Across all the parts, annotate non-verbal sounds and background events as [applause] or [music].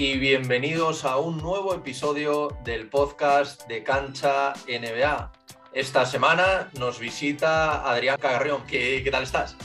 y bienvenidos a un nuevo episodio del podcast de Cancha NBA. Esta semana nos visita Adrián Cagarrión. ¿Qué, qué tal estás?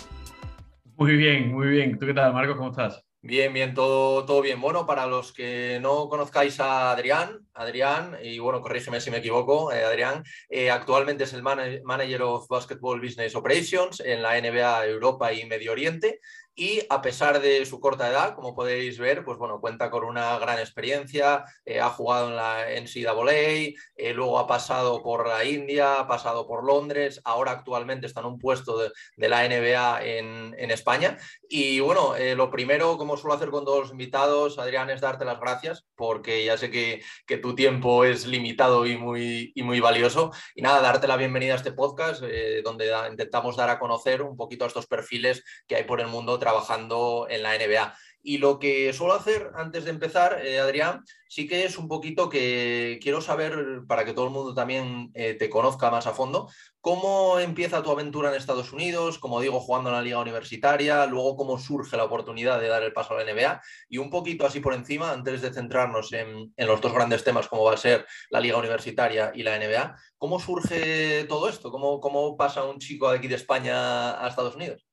Muy bien, muy bien. ¿Tú qué tal, Marcos? ¿Cómo estás? Bien, bien, todo, todo bien. Bueno, para los que no conozcáis a Adrián, Adrián, y bueno, corrígeme si me equivoco, eh, Adrián, eh, actualmente es el Manager of Basketball Business Operations en la NBA Europa y Medio Oriente y a pesar de su corta edad, como podéis ver, pues bueno, cuenta con una gran experiencia, eh, ha jugado en la NCAA, eh, luego ha pasado por la India, ha pasado por Londres, ahora actualmente está en un puesto de, la NBA en, España. Y bueno, eh, lo primero, como suelo hacer con todos los invitados, Adrián, es darte las gracias, porque ya sé que, tu tiempo es limitado y muy, y muy valioso. Y nada, darte la bienvenida a este podcast, donde intentamos dar a conocer un poquito a estos perfiles que hay por el mundo trabajando en la NBA. Y lo que suelo hacer antes de empezar, eh, Adrián, sí que es un poquito que quiero saber, para que todo el mundo también eh, te conozca más a fondo, cómo empieza tu aventura en Estados Unidos, como digo, jugando en la liga universitaria, luego cómo surge la oportunidad de dar el paso a la NBA y un poquito así por encima, antes de centrarnos en, en los dos grandes temas como va a ser la liga universitaria y la NBA, ¿cómo surge todo esto? ¿Cómo, cómo pasa un chico de aquí de España a Estados Unidos?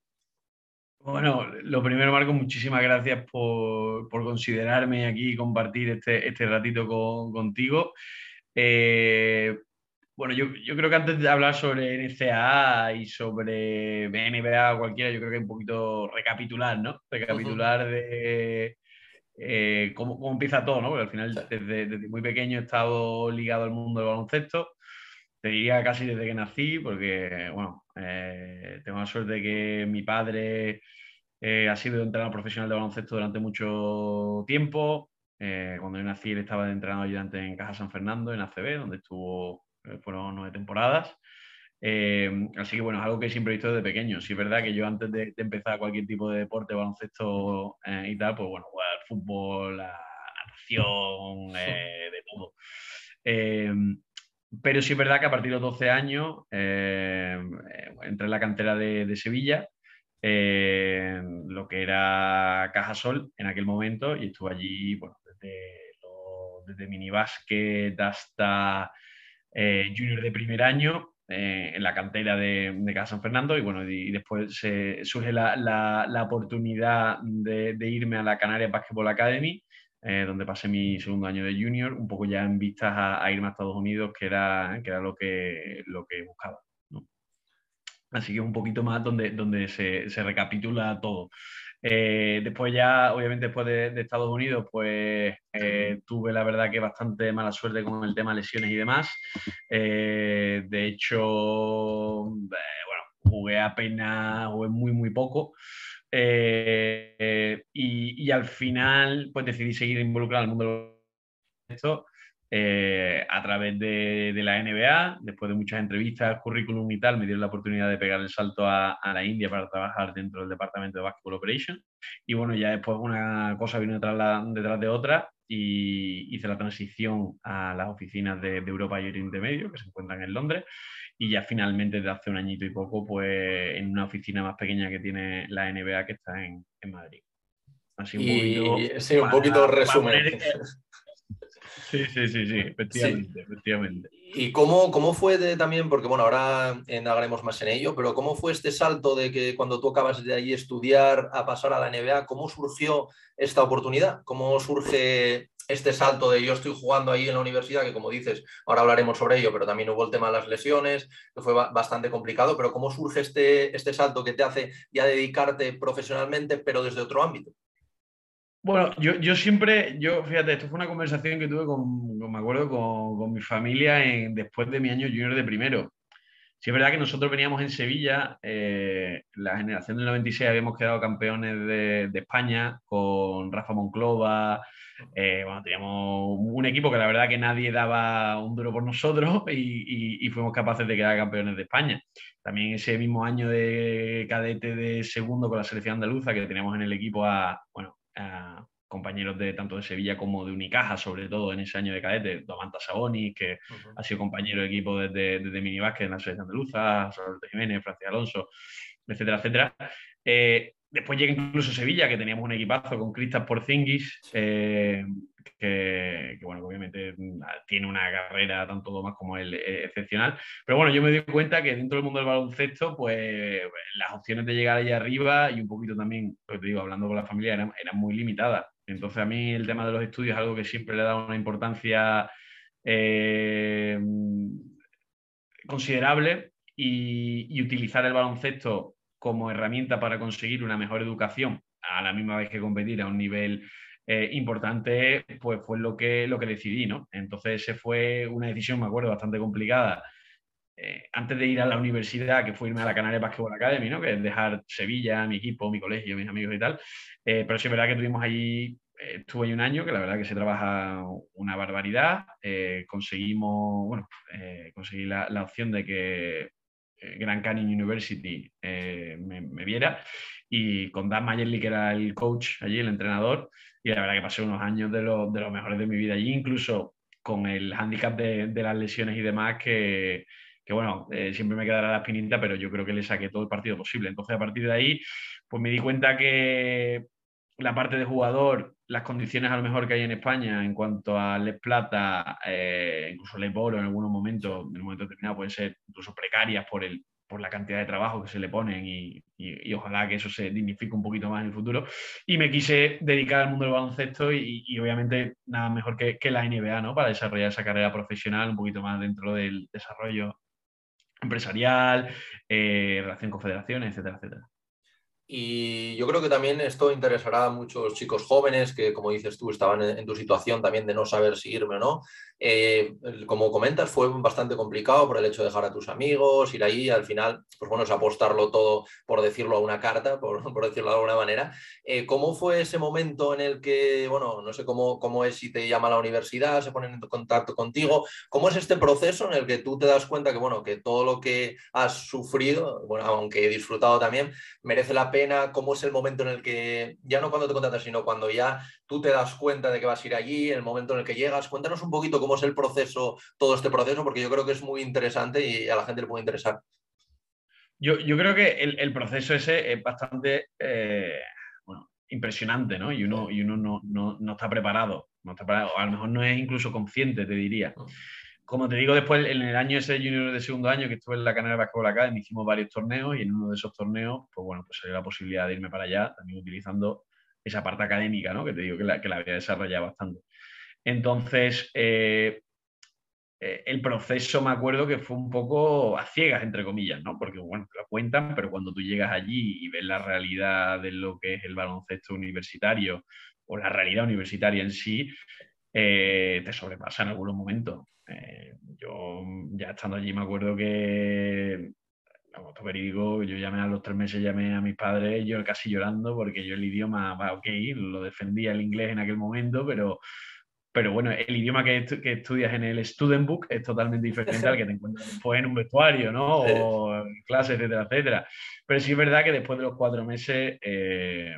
Bueno, lo primero, Marco, muchísimas gracias por, considerarme aquí y compartir este, este ratito contigo. Eh, bueno, yo, creo que antes de hablar sobre NCAA y sobre NBA o cualquiera, yo creo que hay un poquito recapitular, ¿no? Recapitular de eh, cómo, empieza todo, ¿no? Porque al final, desde, desde, muy pequeño he estado ligado al mundo del baloncesto te diría casi desde que nací, porque, bueno, eh, tengo la suerte de que mi padre eh, ha sido entrenador profesional de baloncesto durante mucho tiempo. Eh, cuando yo nací, él estaba de entrenador ayudante en Caja San Fernando, en ACB, donde estuvo, fueron nueve temporadas. así que, bueno, es algo que siempre he visto desde pequeño. Sí es verdad que yo antes de, empezar cualquier tipo de deporte, baloncesto y tal, pues bueno, jugar fútbol, la natación, de todo. Pero sí es verdad que a partir de los 12 años eh, entré en la cantera de, Sevilla, eh, lo que era Cajasol en aquel momento, y estuve allí bueno, desde, lo, desde minibásquet hasta eh, junior de primer año. en la cantera de, de Casa San Fernando y bueno, y, después surge la, la, oportunidad de, de, irme a la Canarias Basketball Academy eh, donde pasé mi segundo año de junior, un poco ya en vistas a, irme a Estados Unidos, que era, que era lo, que, lo que buscaba. Así que un poquito más donde, donde se, se recapitula todo. Eh, después ya, obviamente, después de, Estados Unidos, pues eh, tuve la verdad que bastante mala suerte con el tema lesiones y demás. de hecho, bueno, jugué apenas, jugué muy, muy poco. Eh, y, al final, pues decidí seguir involucrado el mundo de esto eh, a través de, la NBA. Después de muchas entrevistas, currículum y tal, me dieron la oportunidad de pegar el salto a, la India para trabajar dentro del departamento de Basketball Operation. Y bueno, ya después una cosa vino detrás, detrás de otra y hice la transición a las oficinas de, de Europa y Oriente Medio, que se encuentran en Londres y ya finalmente desde hace un añito y poco, pues en una oficina más pequeña que tiene la NBA que está en, Madrid. Así un poquito. Sí, un poquito resumen. [laughs] Sí, sí, sí, sí, efectivamente, efectivamente. ¿Y cómo, cómo fue de, también, porque bueno, ahora indagaremos más en ello, pero cómo fue este salto de que cuando tú acabas de ahí estudiar a pasar a la NBA, cómo surgió esta oportunidad? ¿Cómo surge este salto de yo estoy jugando ahí en la universidad, que como dices, ahora hablaremos sobre ello, pero también hubo el tema de las lesiones, que fue bastante complicado, pero ¿cómo surge este, este salto que te hace ya dedicarte profesionalmente, pero desde otro ámbito? Bueno, yo, yo siempre, yo fíjate, esto fue una conversación que tuve con, me acuerdo, con, con mi familia después de mi año junior de primero. Sí, es verdad que nosotros veníamos en Sevilla, eh, la generación del 96 habíamos quedado campeones de, España con Rafa Monclova, eh, bueno, teníamos un equipo que la verdad que nadie daba un duro por nosotros [laughs] y, fuimos capaces de quedar campeones de España. También ese mismo año de cadete de segundo con la selección andaluza que teníamos en el equipo a, bueno, compañeros de tanto de Sevilla como de Unicaja, sobre todo en ese año de cadete, Domanta Sabonis, que ha sido compañero de equipo desde, desde Minibásquet en la selección andaluza, Roberto Jiménez, Francis Alonso, etcétera, etcétera. Eh, después llega incluso Sevilla, que teníamos un equipazo con Cristas Porzingis, eh, que, bueno, obviamente mm, tiene una carrera tanto más como él eh, excepcional. Pero bueno, yo me doy cuenta que dentro del mundo del baloncesto, pues las opciones de llegar allá arriba y un poquito también, lo te digo, hablando con la familia, eran, eran muy limitadas. Entonces a mí el tema de los estudios es algo que siempre le he dado una importancia eh, considerable y, utilizar el baloncesto como herramienta para conseguir una mejor educación a la misma vez que competir a un nivel eh, importante, pues fue lo que, lo que decidí, ¿no? Entonces, esa fue una decisión, me acuerdo, bastante complicada. Eh, antes de ir a la universidad, que fue irme a la Canarias Basketball Academy, ¿no? Que es dejar Sevilla, mi equipo, mi colegio, mis amigos y tal. pero sí es verdad que tuvimos allí eh, estuve ahí un año, que la verdad que se trabaja una barbaridad. Eh, conseguimos, bueno, eh, conseguí la, opción de que Grand Canyon University me, viera y con Dan Mayerly, que era el coach allí, el entrenador, y la verdad que pasé unos años de, lo, de los mejores de mi vida allí, incluso con el handicap de, de las lesiones y demás, que, que bueno, siempre me quedará la espinita, pero yo creo que le saqué todo el partido posible. Entonces, a partir de ahí, pues me di cuenta que la parte de jugador, las condiciones a lo mejor que hay en España en cuanto a Les Plata, eh, incluso Les Bolo en algunos momentos, en un momento determinado, pueden ser incluso precarias por, el, por la cantidad de trabajo que se le ponen y, ojalá que eso se dignifique un poquito más en el futuro. Y me quise dedicar al mundo del baloncesto y, obviamente nada mejor que, la NBA, ¿no? Para desarrollar esa carrera profesional un poquito más dentro del desarrollo empresarial, eh, relación con federaciones, etcétera, etcétera. Y yo creo que también esto interesará a muchos chicos jóvenes que, como dices tú, estaban en, tu situación también de no saber si irme o no. Eh, como comentas, fue bastante complicado por el hecho de dejar a tus amigos, ir ahí, al final, pues bueno, es apostarlo todo, por decirlo a una carta, [laughs] por, decirlo de alguna manera. Eh, ¿Cómo fue ese momento en el que, bueno, no sé cómo, cómo es si te llama la universidad, se ponen en contacto contigo? ¿Cómo es este proceso en el que tú te das cuenta que, bueno, que todo lo que has sufrido, bueno, aunque he disfrutado también, merece la pena? cómo es el momento en el que, ya no cuando te contratas, sino cuando ya tú te das cuenta de que vas a ir allí, el momento en el que llegas. Cuéntanos un poquito cómo es el proceso, todo este proceso, porque yo creo que es muy interesante y a la gente le puede interesar. Yo, creo que el, proceso ese es bastante eh, impresionante, ¿no? Y uno, y uno no, está preparado, no está preparado, a lo mejor no es incluso consciente, te diría. Mm como te digo, después en el año ese junior de segundo año que estuve en la Canarias Basketball Academy, hicimos varios torneos y en uno de esos torneos, pues bueno, pues salió la posibilidad de irme para allá, también utilizando esa parte académica, ¿no? Que te digo que la, que la había desarrollado bastante. Entonces, eh, eh, el proceso me acuerdo que fue un poco a ciegas, entre comillas, ¿no? Porque, bueno, te lo cuentan, pero cuando tú llegas allí y ves la realidad de lo que es el baloncesto universitario o la realidad universitaria en sí, eh, te sobrepasa en algunos momentos. Yo ya estando allí me acuerdo que, esto verídico, yo llamé a los tres meses, llamé a mis padres, yo casi llorando porque yo el idioma, va, ok, lo defendía el inglés en aquel momento, pero, pero bueno, el idioma que, que estudias en el student book es totalmente diferente al que te encuentras [laughs] después en un vestuario, ¿no? O en clases, etcétera, etcétera. Pero sí es verdad que después de los cuatro meses... Eh,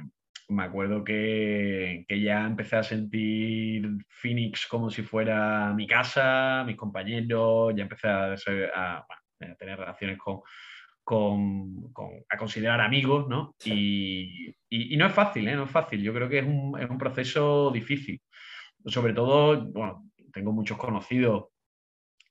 me acuerdo que, ya empecé a sentir Phoenix como si fuera mi casa, mis compañeros, ya empecé a, tener relaciones con, a considerar amigos, ¿no? Y, no es fácil, ¿eh? No es fácil. Yo creo que es un, es un proceso difícil. Sobre todo, bueno, tengo muchos conocidos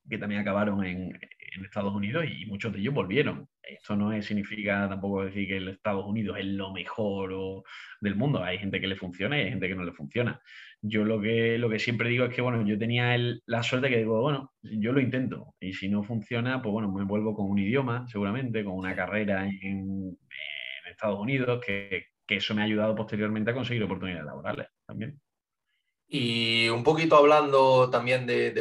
que también acabaron en, en Estados Unidos y muchos de ellos volvieron. Esto no significa tampoco decir que el Estados Unidos es lo mejor del mundo. Hay gente que le funciona y hay gente que no le funciona. Yo lo que, lo que siempre digo es que, bueno, yo tenía la suerte que digo, bueno, yo lo intento y si no funciona, pues bueno, me vuelvo con un idioma, seguramente, con una carrera en, en Estados Unidos, que, que eso me ha ayudado posteriormente a conseguir oportunidades laborales también. Y un poquito hablando también de,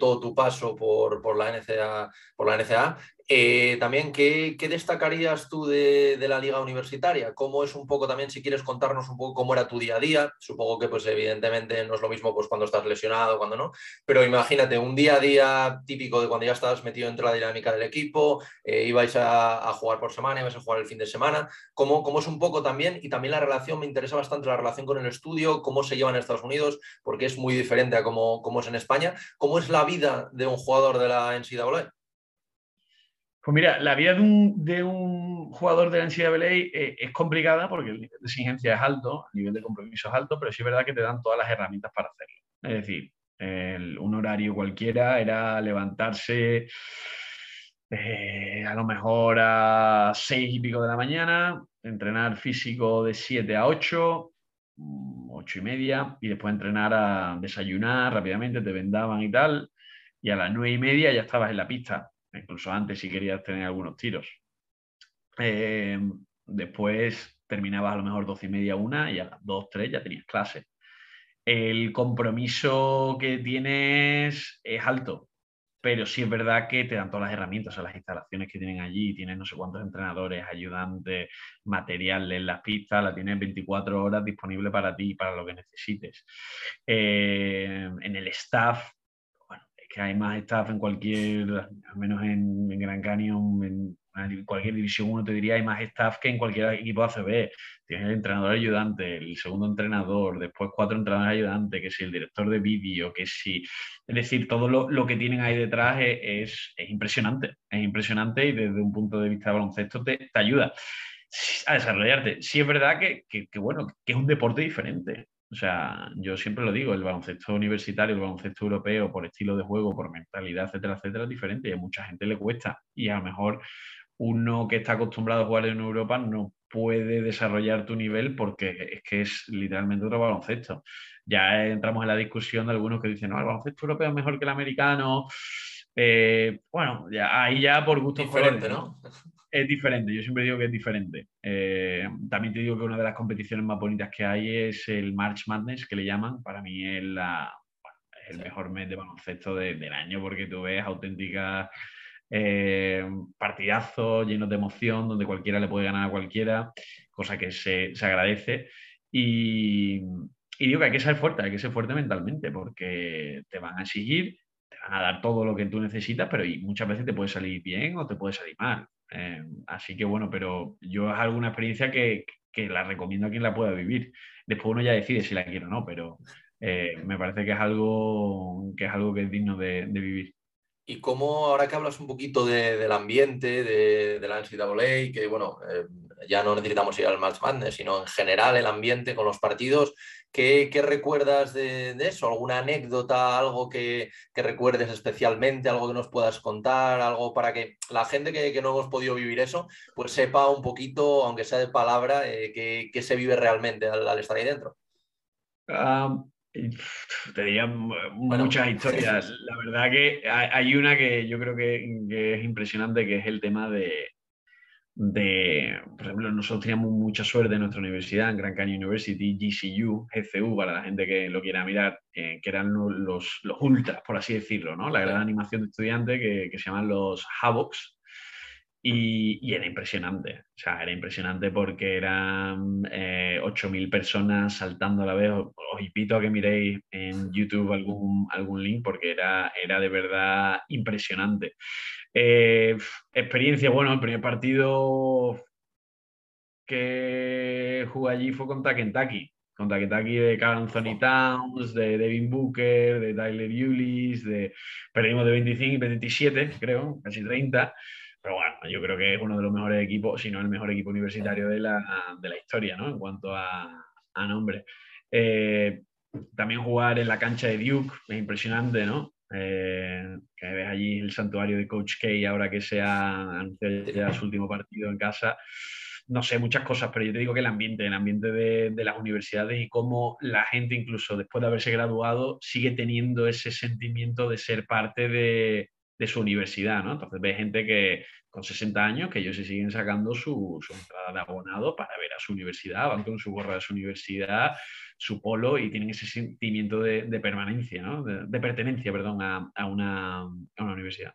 todo tu paso por, por, la NCA, por la NCA, eh, también, ¿qué, destacarías tú de, la liga universitaria? ¿Cómo es un poco también, si quieres contarnos un poco cómo era tu día a día? Supongo que pues evidentemente no es lo mismo pues, cuando estás lesionado, cuando no, pero imagínate un día a día típico de cuando ya estás metido dentro de la dinámica del equipo, eh, ibais a, jugar por semana, ibais a jugar el fin de semana, ¿Cómo, ¿Cómo, es un poco también? Y también la relación, me interesa bastante la relación con el estudio, cómo se lleva en Estados Unidos, porque es muy diferente a cómo, cómo es en España. ¿Cómo es la vida de un jugador de la NCAA? Pues mira, la vida de un, jugador de la NCAA eh, es complicada porque el nivel de exigencia es alto, el nivel de compromiso es alto, pero sí es verdad que te dan todas las herramientas para hacerlo. Es decir, un horario cualquiera era levantarse eh, a lo mejor a seis y pico de la mañana, entrenar físico de 7 a 8, 8 mm, y media, y después entrenar a desayunar rápidamente, te vendaban y tal, y a las 9 y media ya estabas en la pista incluso antes si querías tener algunos tiros. Eh, después terminabas a lo mejor 12 y media, una, y a las 2, 3 ya tenías clase. El compromiso que tienes es alto, pero sí es verdad que te dan todas las herramientas, o las instalaciones que tienen allí, tienes no sé cuántos entrenadores, ayudantes, materiales, las pistas, la tienes 24 horas disponible para ti, para lo que necesites. Eh, en el staff, que hay más staff en cualquier, al menos en, Gran Canyon, en, cualquier división uno te diría, hay más staff que en cualquier equipo ACB. Tienes el entrenador ayudante, el segundo entrenador, después cuatro entrenadores ayudantes, que si el director de vídeo, que si... Es decir, todo lo, que tienen ahí detrás es, impresionante, es impresionante y desde un punto de vista de baloncesto te, te ayuda a desarrollarte. Sí es verdad que, que, bueno, que es un deporte diferente. O sea, yo siempre lo digo, el baloncesto universitario, el baloncesto europeo, por estilo de juego, por mentalidad, etcétera, etcétera, es diferente y a mucha gente le cuesta. Y a lo mejor uno que está acostumbrado a jugar en Europa no puede desarrollar tu nivel porque es que es literalmente otro baloncesto. Ya entramos en la discusión de algunos que dicen, no, el baloncesto europeo es mejor que el americano. Eh, bueno, ya, ahí ya por gusto diferente, ¿no? Es diferente, yo siempre digo que es diferente. Eh, también te digo que una de las competiciones más bonitas que hay es el March Madness, que le llaman. Para mí es, la, el mejor mes de baloncesto del año porque tú ves auténticas eh, partidazos llenos de emoción, donde cualquiera le puede ganar a cualquiera, cosa que se, se agradece. Y, y, digo que hay que ser fuerte, hay que ser fuerte mentalmente, porque te van a exigir, a dar todo lo que tú necesitas, pero muchas veces te puede salir bien o te puede salir mal. Eh, así que bueno, pero yo es alguna experiencia que, la recomiendo a quien la pueda vivir. Después uno ya decide si la quiere o no, pero eh, me parece que es algo que es algo que es digno de, vivir. Y cómo, ahora que hablas un poquito del ambiente, de, la NCAA, que bueno, eh, ya no necesitamos ir al Madness, sino en general el ambiente con los partidos, ¿Qué, recuerdas de, eso? ¿Alguna anécdota, algo que, recuerdes especialmente, algo que nos puedas contar, algo para que la gente que, no hemos podido vivir eso, pues sepa un poquito, aunque sea de palabra, eh, qué se vive realmente al, estar ahí dentro? te diría muchas historias. [laughs] La verdad que hay una que yo creo que, es impresionante, que es el tema de, de, por ejemplo, nosotros teníamos mucha suerte en nuestra universidad, en Grand Canyon University, GCU, GCU, para la gente que lo quiera mirar, eh, que eran los, los, ultras, por así decirlo, ¿no? La gran animación de estudiantes que, que se llaman los Havocs. Y, y, era impresionante, o sea, era impresionante porque eran eh, 8.000 personas saltando a la vez. Os, invito a que miréis en YouTube algún, algún link porque era, era de verdad impresionante. Eh, experiencia, bueno, el primer partido que jugué allí fue contra Kentucky, contra Kentucky de Carl Anthony Towns, de Devin Booker, de Tyler Eulis, de, perdimos de 25 y 27, creo, casi 30. Pero bueno, yo creo que es uno de los mejores equipos, si no el mejor equipo universitario de la, de la historia, ¿no? En cuanto a, a nombre. Eh, también jugar en la cancha de Duke es impresionante, ¿no? Eh, que ves allí el santuario de Coach K ahora que se ha anunciado su último partido en casa. No sé, muchas cosas, pero yo te digo que el ambiente, el ambiente de, de, las universidades y cómo la gente, incluso después de haberse graduado, sigue teniendo ese sentimiento de ser parte de, de su universidad, ¿no? Entonces ves gente que con 60 años que ellos se siguen sacando su, entrada de abonado para ver a su universidad, van con su gorra de su universidad, su polo y tienen ese sentimiento de, permanencia, ¿no? de, pertenencia, perdón, a, una, universidad.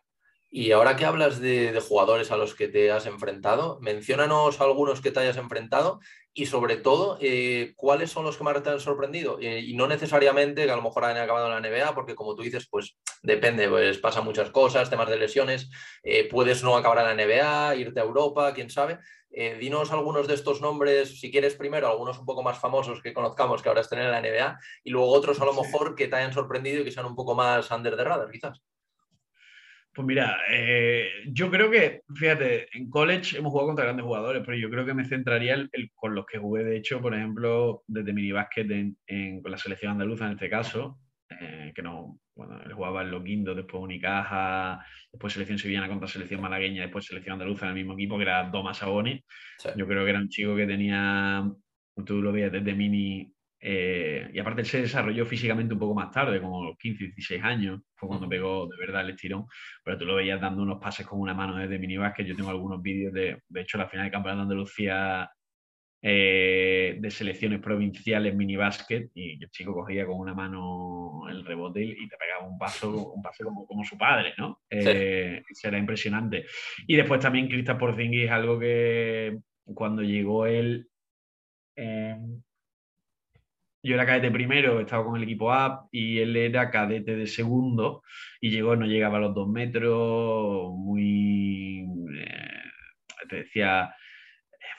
Y ahora que hablas de, jugadores a los que te has enfrentado, menciónanos algunos que te hayas enfrentado y sobre todo, eh, ¿cuáles son los que más te han sorprendido? Eh, y no necesariamente que a lo mejor hayan acabado en la NBA, porque como tú dices, pues depende, pues pasan muchas cosas, temas de lesiones, eh, puedes no acabar en la NBA, irte a Europa, quién sabe, dinos algunos de estos nombres, si quieres primero, algunos un poco más famosos que conozcamos que ahora estén en la NBA, y luego otros a lo mejor que te hayan sorprendido y que sean un poco más under the radar, quizás. Pues mira, eh, yo creo que, fíjate, en college hemos jugado contra grandes jugadores, pero yo creo que me centraría con los que jugué, de hecho, por ejemplo, desde minibásquet en, con la selección andaluza en este caso, eh, que no, bueno, él jugaba en Loquindo, después Unicaja, después selección sevillana contra selección malagueña, después selección andaluza en el mismo equipo, que era Doma Saboni. Yo creo que era un chico que tenía, tú lo veías desde mini, eh, y aparte él se desarrolló físicamente un poco más tarde, como los 15, 16 años, fue cuando pegó de verdad el estirón, pero tú lo veías dando unos pases con una mano desde que Yo tengo algunos vídeos de, de hecho, la final del Campeonato de Andalucía eh, de selecciones provinciales minibásquet y el chico cogía con una mano el rebote y te pegaba un paso, un paso como, como su padre, ¿no? Eh, Será impresionante. Y después también Cristian Porzingis algo que cuando llegó él eh, yo era cadete primero, estaba con el equipo A y él era cadete de segundo y llegó, no llegaba a los dos metros, muy, eh, te decía,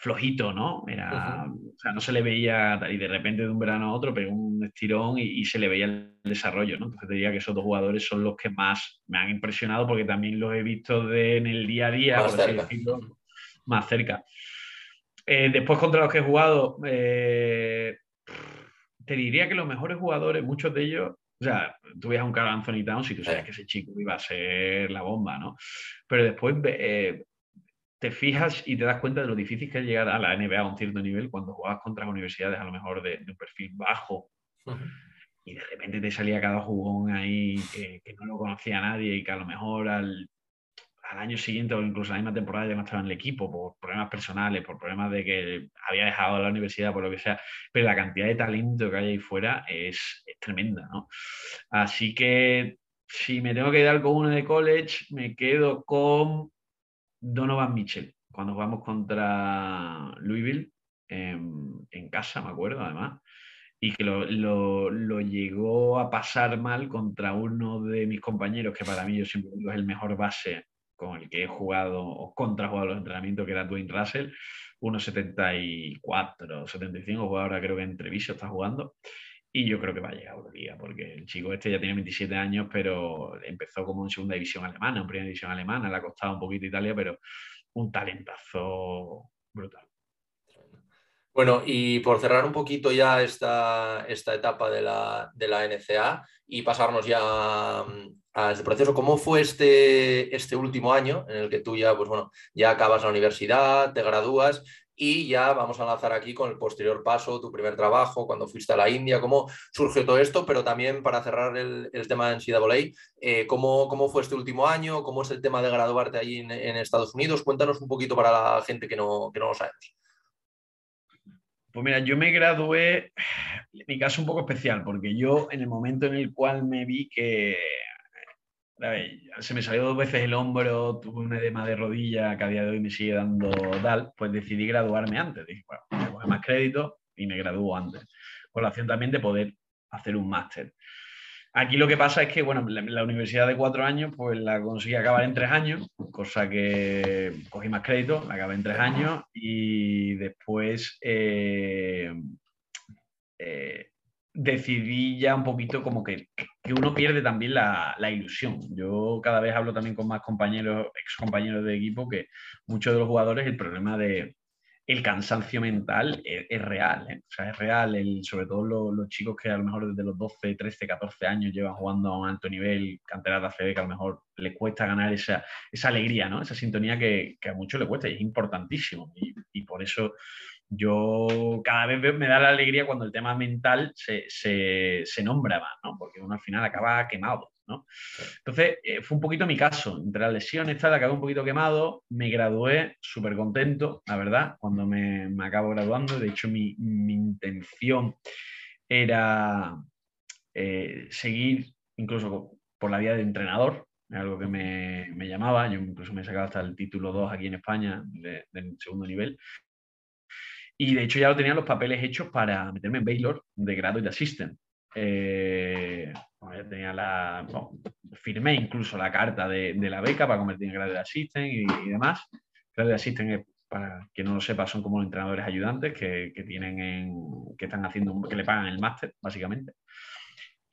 flojito, ¿no? Era, o sea, no se le veía, y de repente de un verano a otro pegó un estirón y, se le veía el desarrollo, ¿no? Entonces te diría que esos dos jugadores son los que más me han impresionado porque también los he visto de, en el día a día, más por cerca. decirlo, más cerca. Eh, después contra los que he jugado, eh, te diría que los mejores jugadores, muchos de ellos, o sea, tú ves a un Carl Anthony Towns y tú sabes que ese chico iba a ser la bomba, ¿no? Pero después eh, te fijas y te das cuenta de lo difícil que es llegar a la NBA a un cierto nivel cuando jugabas contra universidades a lo mejor de, un perfil bajo. Y de repente te salía cada jugón ahí que, que, no lo conocía nadie y que a lo mejor al al año siguiente o incluso la misma temporada ya no estaba en el equipo por problemas personales, por problemas de que había dejado la universidad, por lo que sea, pero la cantidad de talento que hay ahí fuera es, tremenda, ¿no? Así que si me tengo que quedar con uno de college, me quedo con Donovan Mitchell, cuando jugamos contra Louisville en, casa, me acuerdo además, y que lo, lo, llegó a pasar mal contra uno de mis compañeros, que para mí yo siempre digo es el mejor base con el que he jugado o contra jugado los entrenamientos, que era Dwayne Russell, 1,74, 75, juega ahora creo que en Treviso está jugando. Y yo creo que va a llegar a Euroliga, porque el chico este ya tiene 27 años, pero empezó como en segunda división alemana, en primera división alemana, le ha costado un poquito Italia, pero un talentazo brutal. Bueno, y por cerrar un poquito ya esta, esta etapa de la, de la NCA y pasarnos ya a este proceso. ¿Cómo fue este, este último año en el que tú ya, pues bueno, ya acabas la universidad, te gradúas y ya vamos a lanzar aquí con el posterior paso, tu primer trabajo, cuando fuiste a la India, cómo surgió todo esto, pero también para cerrar el, tema en NCAA, eh, ¿cómo, ¿cómo, fue este último año? ¿Cómo es el tema de graduarte allí en, Estados Unidos? Cuéntanos un poquito para la gente que no, que no lo sabemos. Pues mira, yo me gradué, mi caso un poco especial, porque yo en el momento en el cual me vi que se me salió dos veces el hombro, tuve un edema de rodilla que a día de hoy me sigue dando DAL, pues decidí graduarme antes. Dije, bueno, coger más crédito y me gradúo antes. Con la opción también de poder hacer un máster. Aquí lo que pasa es que, bueno, la, universidad de cuatro años, pues la conseguí acabar en tres años, cosa que cogí más crédito, la acabé en tres años y después eh, eh, decidí ya un poquito como que, que uno pierde también la, la, ilusión. Yo cada vez hablo también con más compañeros, ex compañeros de equipo, que muchos de los jugadores el problema de el cansancio mental es, real, ¿eh? o sea, es real, el, sobre todo los, chicos que a lo mejor desde los 12, 13, 14 años llevan jugando a un alto nivel, canteras de ACB, que a lo mejor les cuesta ganar esa, esa alegría, ¿no? esa sintonía que, que, a muchos le cuesta y es importantísimo. Y, por eso yo cada vez me da la alegría cuando el tema mental se, se, nombra más, ¿no? Porque uno al final acaba quemado, ¿no? Entonces, eh, fue un poquito mi caso. Entre las lesiones, tal, acabé un poquito quemado, me gradué súper contento, la verdad, cuando me, me, acabo graduando. De hecho, mi, mi intención era eh, seguir incluso por la vía de entrenador, algo que me, me, llamaba. Yo incluso me he sacado hasta el título 2 aquí en España, de, de segundo nivel. Y de hecho ya lo tenía los papeles hechos para meterme en Baylor de grado y de assistant. Eh, tenía la, firmé incluso la carta de, de, la beca para convertir en grado de assistant y, demás. Grado de assistant, para quien no lo sepa, son como entrenadores ayudantes que, que tienen en, que están haciendo, que le pagan el máster, básicamente.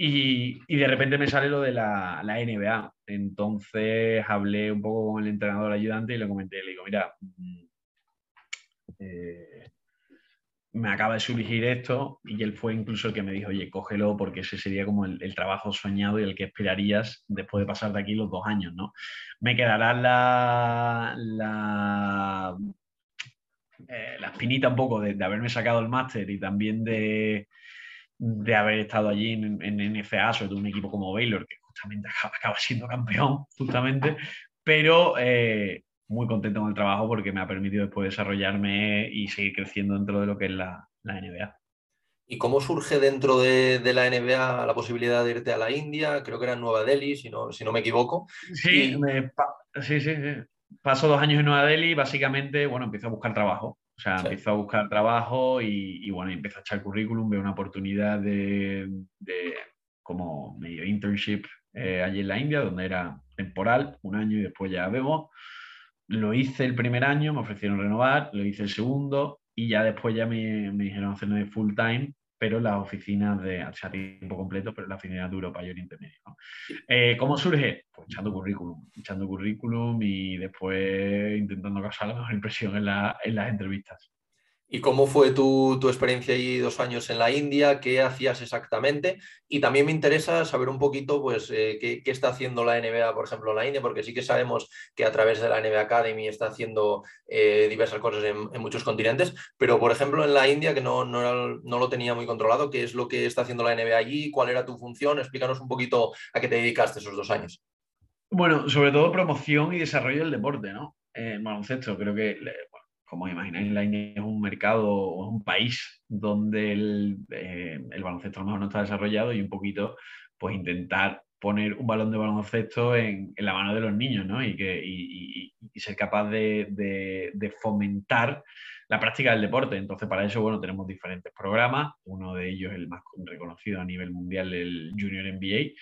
Y, de repente me sale lo de la, NBA. Entonces hablé un poco con el entrenador ayudante y le comenté, le digo, mira, mm, eh, me acaba de surgir esto y él fue incluso el que me dijo, oye, cógelo porque ese sería como el, trabajo soñado y el que esperarías después de pasar de aquí los dos años, ¿no? Me quedará la, la, eh, la espinita un poco de, haberme sacado el máster y también de, de haber estado allí en, en, NFA, sobre todo un equipo como Baylor, que justamente acaba, siendo campeón, justamente, pero eh, muy contento con el trabajo porque me ha permitido después desarrollarme y seguir creciendo dentro de lo que es la, NBA. ¿Y cómo surge dentro de, la NBA la posibilidad de irte a la India? Creo que era en Nueva Delhi, si no, si no me equivoco. Sí, sí, sí, Paso dos años en Nueva Delhi, básicamente, bueno, empiezo a buscar trabajo. O sea, empiezo a buscar trabajo y, bueno, empiezo a echar currículum, veo una oportunidad de, como medio internship eh, allí en la India, donde era temporal, un año y después ya vemos. Lo hice el primer año, me ofrecieron renovar, lo hice el segundo y ya después ya me, me dijeron hacerme full time, pero las oficinas de, o sea, tiempo completo, pero la oficina de Europa y Oriente Medio. Eh, ¿Cómo surge? Pues echando currículum, echando currículum y después intentando causar la mejor impresión en, en las entrevistas. ¿Y cómo fue tu, experiencia ahí dos años en la India? ¿Qué hacías exactamente? Y también me interesa saber un poquito, pues, eh, qué, está haciendo la NBA, por ejemplo, en la India, porque sí que sabemos que a través de la NBA Academy está haciendo eh, diversas cosas en, muchos continentes, pero, por ejemplo, en la India, que no, no, no, lo tenía muy controlado, ¿qué es lo que está haciendo la NBA allí? ¿Cuál era tu función? Explícanos un poquito a qué te dedicaste esos dos años. Bueno, sobre todo promoción y desarrollo del deporte, ¿no? En baloncesto, creo que como imagináis, la India es un mercado o un país donde el, eh, el, baloncesto a lo mejor no está desarrollado y un poquito pues intentar poner un balón de baloncesto en, la mano de los niños ¿no? y, que, y, y, ser capaz de, de, fomentar la práctica del deporte. Entonces, para eso, bueno, tenemos diferentes programas. Uno de ellos, el más reconocido a nivel mundial, el Junior NBA,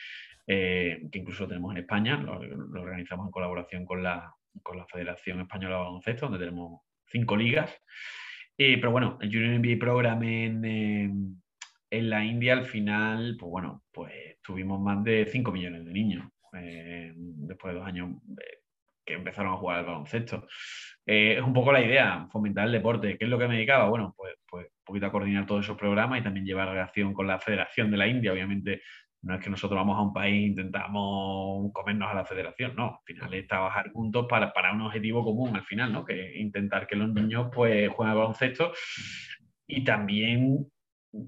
eh, que incluso tenemos en España. Lo, lo organizamos en colaboración con la, con la Federación Española de Baloncesto, donde tenemos cinco ligas. Eh, pero bueno, el Junior NBA Program en, en, la India al final, pues bueno, pues tuvimos más de 5 millones de niños eh, después de dos años eh, que empezaron a jugar al baloncesto. es un poco la idea, fomentar el deporte. ¿Qué es lo que me dedicaba? Bueno, pues, pues un poquito a coordinar todos esos programas y también llevar relación con la Federación de la India. Obviamente no es que nosotros vamos a un país e intentamos comernos a la federación, no. Al final es trabajar juntos para, para un objetivo común, al final, ¿no? Que intentar que los niños pues jueguen al baloncesto y también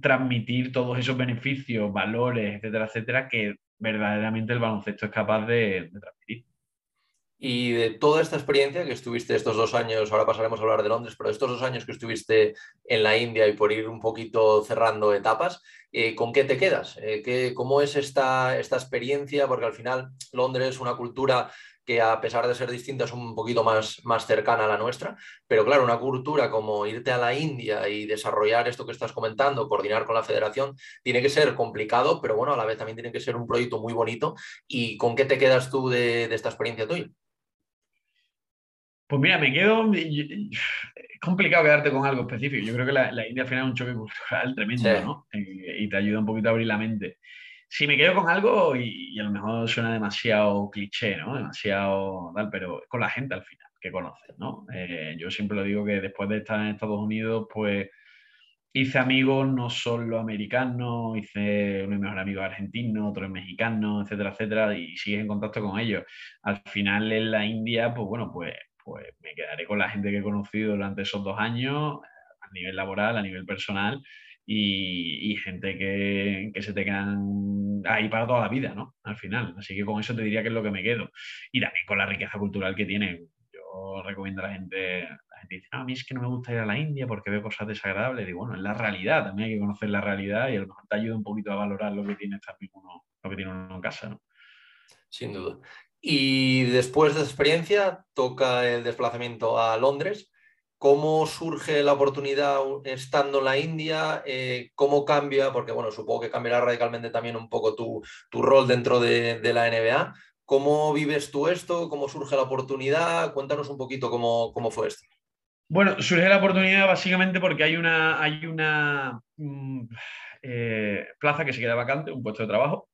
transmitir todos esos beneficios, valores, etcétera, etcétera, que verdaderamente el baloncesto es capaz de transmitir. Y de toda esta experiencia que estuviste estos dos años, ahora pasaremos a hablar de Londres, pero estos dos años que estuviste en la India y por ir un poquito cerrando etapas, eh, ¿con qué te quedas? Eh, ¿Cómo es esta, esta experiencia? Porque al final Londres es una cultura que a pesar de ser distinta es un poquito más, más cercana a la nuestra, pero claro, una cultura como irte a la India y desarrollar esto que estás comentando, coordinar con la federación, tiene que ser complicado, pero bueno, a la vez también tiene que ser un proyecto muy bonito. ¿Y con qué te quedas tú de, de esta experiencia tuya? Pues mira, me quedo. Es complicado quedarte con algo específico. Yo creo que la, India al final es un choque cultural tremendo, ¿no? Eh, y te ayuda un poquito a abrir la mente. Si me quedo con algo, y, a lo mejor suena demasiado cliché, ¿no? Demasiado tal, pero con la gente al final que conoces, ¿no? Eh, yo siempre lo digo que después de estar en Estados Unidos, pues hice amigos no solo americanos, hice mis mejores amigos argentinos, otro mexicano, etcétera, etcétera, y sigues en contacto con ellos. Al final en la India, pues bueno, pues pues me quedaré con la gente que he conocido durante esos dos años, a nivel laboral, a nivel personal, y, gente que, se te quedan ahí para toda la vida, ¿no? Al final. Así que con eso te diría que es lo que me quedo. Y también con la riqueza cultural que tiene. Yo recomiendo a la gente, la gente dice, no, a mí es que no me gusta ir a la India porque veo cosas desagradables. Y bueno, es la realidad, también hay que conocer la realidad y a lo mejor te ayuda un poquito a valorar lo que tiene, uno, lo que tiene uno en casa, ¿no? Sin duda. Y después de esa experiencia toca el desplazamiento a Londres. ¿Cómo surge la oportunidad estando en la India? Eh, ¿Cómo cambia? Porque bueno, supongo que cambiará radicalmente también un poco tu, rol dentro de, la NBA. ¿Cómo vives tú esto? ¿Cómo surge la oportunidad? Cuéntanos un poquito cómo, cómo fue esto. Bueno, surge la oportunidad básicamente porque hay una, hay una, mm, plaza que se queda vacante, un puesto de trabajo,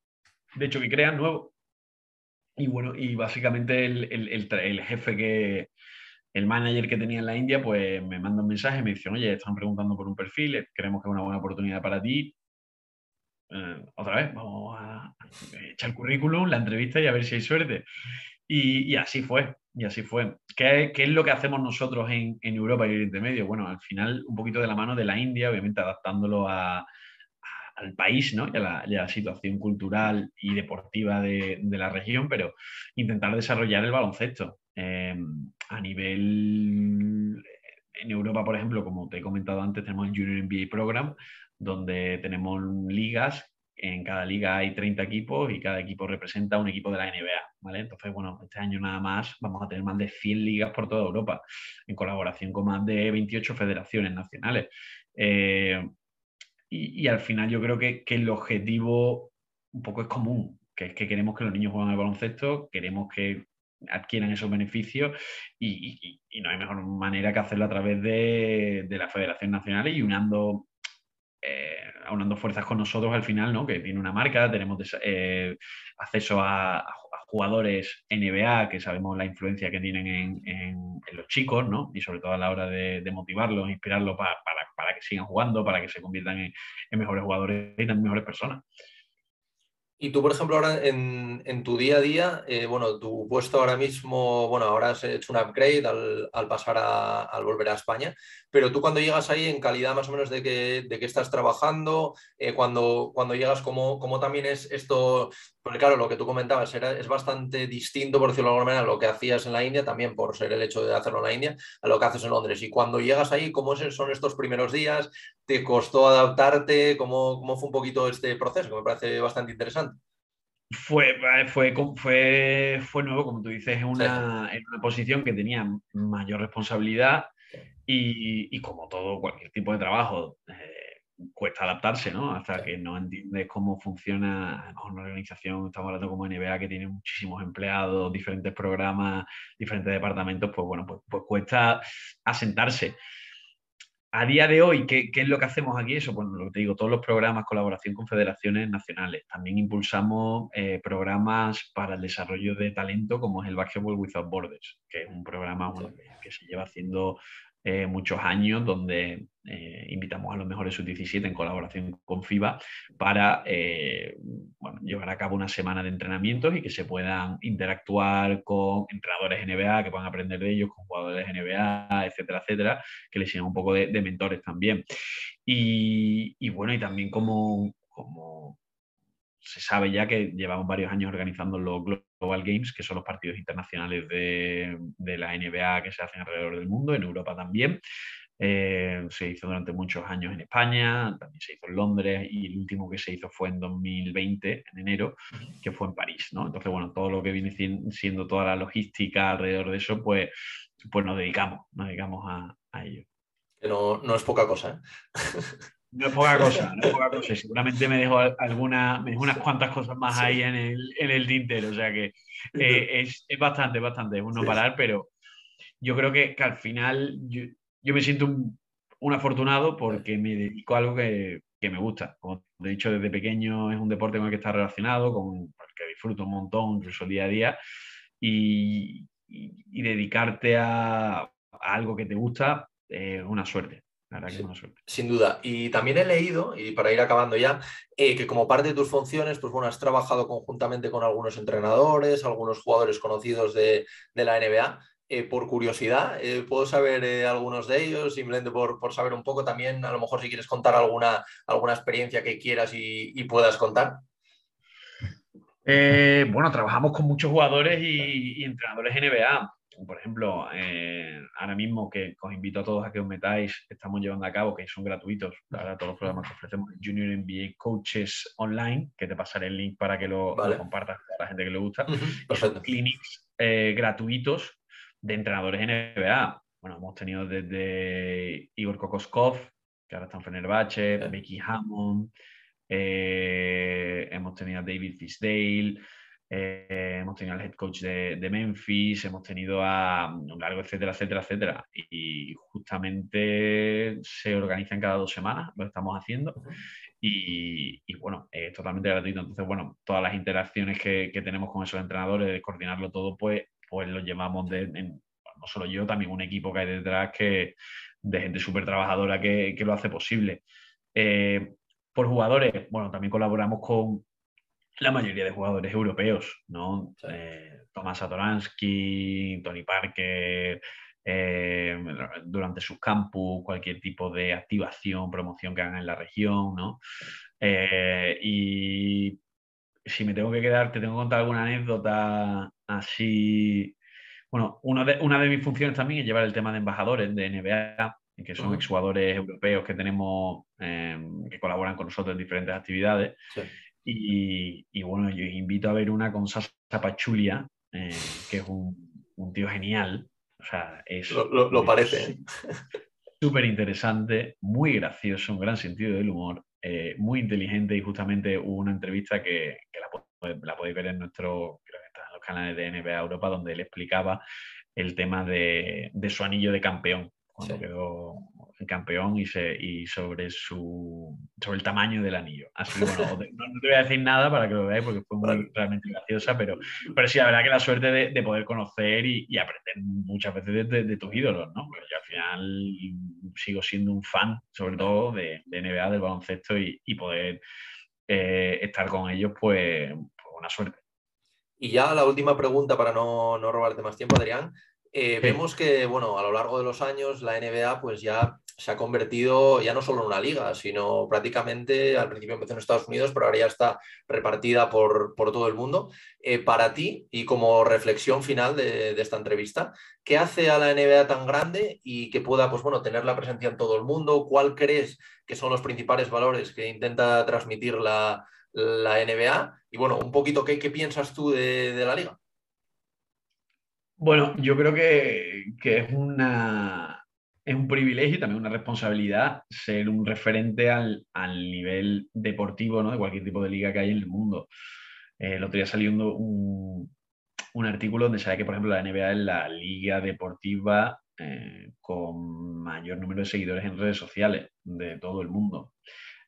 de hecho que crean nuevo. Y bueno, y básicamente el, jefe que, el manager que tenía en la India, pues me manda un mensaje, me dice, oye, están preguntando por un perfil, creemos que es una buena oportunidad para ti. otra vez, vamos a echar el currículum, la entrevista y a ver si hay suerte. Y, así fue, y así fue. ¿Qué, es lo que hacemos nosotros en, Europa y Oriente Medio? Bueno, al final un poquito de la mano de la India, obviamente adaptándolo al país ¿no? y, a la, situación cultural y deportiva de, la región, pero intentar desarrollar el baloncesto. Em, a nivel, en Europa, por ejemplo, como te he comentado antes, tenemos el Junior NBA Program, donde tenemos ligas en cada liga hay 30 equipos y cada equipo representa un equipo de la NBA, ¿vale? Entonces, bueno, este año nada más vamos a tener más de 100 ligas por toda Europa, en colaboración con más de 28 federaciones nacionales. Eh, y, al final yo creo que, el objetivo un poco es común, que es que queremos que los niños jueguen al baloncesto, queremos que adquieran esos beneficios y, no hay mejor manera que hacerlo a través de, de las federaciones nacionales y unando eh, fuerzas con nosotros al final, ¿no? Que tiene una marca, tenemos eh, acceso a, jugadores NBA que sabemos la influencia que tienen en, los chicos, ¿no? Y sobre todo a la hora de, motivarlos, inspirarlos para, que sigan jugando, para que se conviertan en, en mejores jugadores y también mejores personas. Y tú, por ejemplo, ahora en, tu día a día, eh, bueno, tu puesto ahora mismo, bueno, ahora has hecho un upgrade al, pasar a, al volver a España, pero tú cuando llegas ahí, en calidad más o menos de que, de que estás trabajando, eh, cuando, cuando llegas, ¿cómo, ¿cómo, también es esto? Porque claro, lo que tú comentabas era, es bastante distinto, por decirlo de alguna manera, a lo que hacías en la India, también por ser el hecho de hacerlo en la India, a lo que haces en Londres. Y cuando llegas ahí, ¿cómo son estos primeros días? ¿Te costó adaptarte? ¿Cómo, cómo fue un poquito este proceso? Que me parece bastante interesante. Fue, eh, fue, fue, fue nuevo, como tú dices, en una, en una posición que tenía mayor responsabilidad y, y, como todo, cualquier tipo de trabajo, eh, cuesta adaptarse, ¿no? Hasta que no entiendes cómo funciona una organización, estamos hablando como NBA, que tiene muchísimos empleados, diferentes programas, diferentes departamentos, pues bueno, pues, pues cuesta asentarse. A día de hoy, ¿qué, es lo que hacemos aquí? Eso, bueno, lo que te digo, todos los programas, colaboración con federaciones nacionales. También impulsamos eh, programas para el desarrollo de talento, como es el Basketball Without Borders, que es un programa que se lleva haciendo eh, muchos años donde eh, invitamos a los mejores sub-17 en colaboración con FIBA para eh, llevar a cabo una semana de entrenamientos y que se puedan interactuar con entrenadores NBA, que puedan aprender de ellos, con jugadores NBA, etcétera, etcétera, que les sirvan un poco de, mentores también. Y, y, bueno, y también como, como se sabe ya que llevamos varios años organizando los Global Games, que son los partidos internacionales de, la NBA que se hacen alrededor del mundo, en Europa también. Eh, se hizo durante muchos años en España, también se hizo en Londres y el último que se hizo fue en 2020, en enero, que fue en París. ¿no? Entonces, bueno, todo lo que viene siendo toda la logística alrededor de eso, pues, pues nos dedicamos, nos dedicamos a, ello. No, no, es poca cosa. ¿eh? [laughs] No es poca cosa, no es poca cosa. Seguramente me dejo alguna, me dejo unas cuantas cosas más ahí en el, en el tintero. O sea que eh, es, es, bastante, bastante, es un no parar, pero yo creo que, que al final yo, yo me siento un, un, afortunado porque me dedico a algo que, que, me gusta. Como te he dicho, desde pequeño es un deporte con el que está relacionado, con el que disfruto un montón, incluso día a día. Y, y, dedicarte a, a, algo que te gusta es una suerte. Sin duda. Y también he leído, y para ir acabando ya, eh, que como parte de tus funciones, pues bueno, has trabajado conjuntamente con algunos entrenadores, algunos jugadores conocidos de, la NBA. Eh, por curiosidad, eh, ¿puedo saber algunos de ellos? Simplemente por, por, saber un poco también, a lo mejor si quieres contar alguna, alguna experiencia que quieras y, puedas contar. bueno, trabajamos con muchos jugadores y, y entrenadores NBA por ejemplo, eh, ahora mismo que os invito a todos a que os metáis, estamos llevando a cabo, que son gratuitos, para todos los programas que ofrecemos, Junior NBA Coaches Online, que te pasaré el link para que lo, compartas con la gente que le gusta. son clinics eh, gratuitos de entrenadores NBA. Bueno, hemos tenido desde Igor Kokoskov, que ahora está en Fenerbahce, Becky Hammond, eh, hemos tenido a David Fisdale, eh, hemos tenido al head coach de, Memphis, hemos tenido a un largo, etcétera, etcétera, etcétera. Y justamente se organizan cada dos semanas, lo estamos haciendo. y, bueno, es totalmente gratuito. Entonces, bueno, todas las interacciones que, tenemos con esos entrenadores, de coordinarlo todo, pues, pues lo llevamos de, no solo yo, también un equipo que hay detrás que, de gente súper trabajadora que, lo hace posible. Eh, por jugadores, bueno, también colaboramos con la mayoría de jugadores europeos, ¿no? Eh, Tomás Satoransky, Tony Parker, eh, durante sus campus, cualquier tipo de activación, promoción que hagan en la región, ¿no? Eh, y si me tengo que quedar, te tengo que contar alguna anécdota así. Bueno, una de, una de mis funciones también es llevar el tema de embajadores de NBA, que son exjugadores europeos que tenemos, em, que colaboran con nosotros en diferentes actividades. Y, bueno, yo invito a ver una con Sasa Pachulia, eh, que es un, un tío genial, o sea, es. Lo, parece. [laughs] Súper interesante, muy gracioso, un gran sentido del humor, eh, muy inteligente y justamente hubo una entrevista que, la, podéis ver en nuestro, los canales de NBA Europa, donde él explicaba el tema de, de su anillo de campeón cuando quedó campeón y, se, y sobre, su, sobre el tamaño del anillo. Así que bueno, [laughs] no, te voy a decir nada para que lo veáis porque fue muy realmente graciosa, pero, pero sí, la verdad que la suerte de, de poder conocer y, y, aprender muchas veces de, de, tus ídolos, ¿no? Pues yo al final sigo siendo un fan, sobre todo de, NBA, del baloncesto y, y poder eh, estar con ellos, pues, pues, una suerte. Y ya la última pregunta para no, no robarte más tiempo, Adrián. Eh, vemos que, bueno, a lo largo de los años la NBA pues ya se ha convertido ya no solo en una liga, sino prácticamente, al principio empezó en Estados Unidos, pero ahora ya está repartida por, todo el mundo. Eh, para ti, y como reflexión final de, esta entrevista, ¿qué hace a la NBA tan grande y que pueda, pues bueno, tener la presencia en todo el mundo? ¿Cuál crees que son los principales valores que intenta transmitir la, NBA? Y bueno, un poquito, ¿qué, qué piensas tú de la liga? Bueno, yo creo que, es, una, es un privilegio y también una responsabilidad ser un referente al, nivel deportivo ¿no? de cualquier tipo de liga que hay en el mundo. Eh, el otro día salió un, un artículo donde sale que, por ejemplo, la NBA es la liga deportiva eh, con mayor número de seguidores en redes sociales de todo el mundo.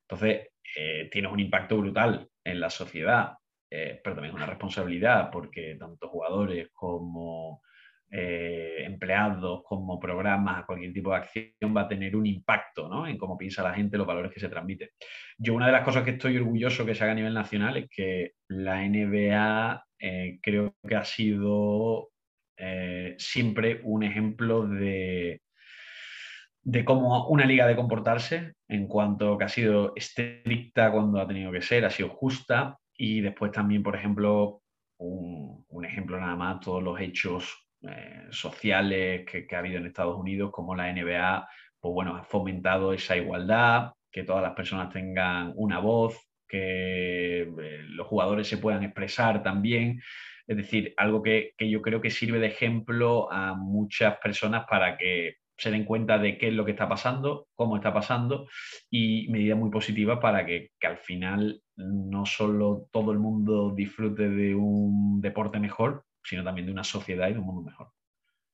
Entonces, eh, tienes un impacto brutal en la sociedad. Eh, pero también es una responsabilidad porque tanto jugadores como eh, empleados, como programas, cualquier tipo de acción va a tener un impacto ¿no? en cómo piensa la gente, los valores que se transmiten. Yo una de las cosas que estoy orgulloso que se haga a nivel nacional es que la NBA eh, creo que ha sido siempre un ejemplo de, de cómo una liga de comportarse en cuanto que ha sido estricta cuando ha tenido que ser, ha sido justa, y después también, por ejemplo, un, ejemplo nada más, todos los hechos eh, sociales que, ha habido en Estados Unidos, como la NBA, pues bueno, ha fomentado esa igualdad, que todas las personas tengan una voz, que eh, los jugadores se puedan expresar también. Es decir, algo que, que, yo creo que sirve de ejemplo a muchas personas para que se den cuenta de qué es lo que está pasando, cómo está pasando y medidas muy positivas para que, al final no solo todo el mundo disfrute de un deporte mejor, sino también de una sociedad y de un mundo mejor.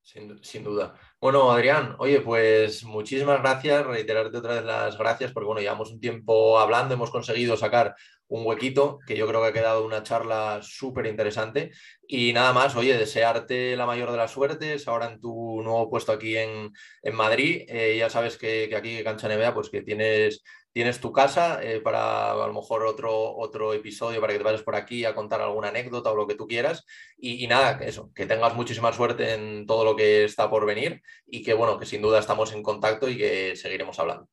Sin, duda. Bueno, Adrián, oye, pues muchísimas gracias, reiterarte otra vez las gracias, porque bueno, llevamos un tiempo hablando, hemos conseguido sacar un huequito, que yo creo que ha quedado una charla súper interesante. Y nada más, oye, desearte la mayor de las suertes ahora en tu nuevo puesto aquí en, Madrid. Eh, ya sabes que, que aquí, Cancha NBA, pues que tienes tienes tu casa eh, para a lo mejor otro, otro episodio para que te vayas por aquí a contar alguna anécdota o lo que tú quieras. Y, nada, eso, que tengas muchísima suerte en todo lo que está por venir y que bueno, que sin duda estamos en contacto y que seguiremos hablando.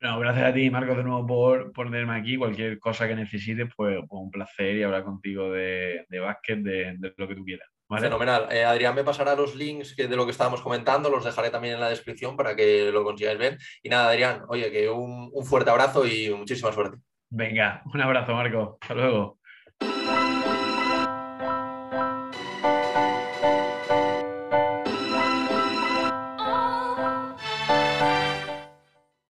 No, gracias a ti, Marco, de nuevo por, por tenerme aquí. Cualquier cosa que necesites, pues, pues un placer y hablar contigo de, de básquet, de, de lo que tú quieras. Fenomenal. Eh, Adrián me pasará los links de lo que estábamos comentando, los dejaré también en la descripción para que lo consigáis ver. Y nada, Adrián, oye, que un fuerte abrazo y muchísima suerte. Venga, un abrazo, Marco. Hasta luego.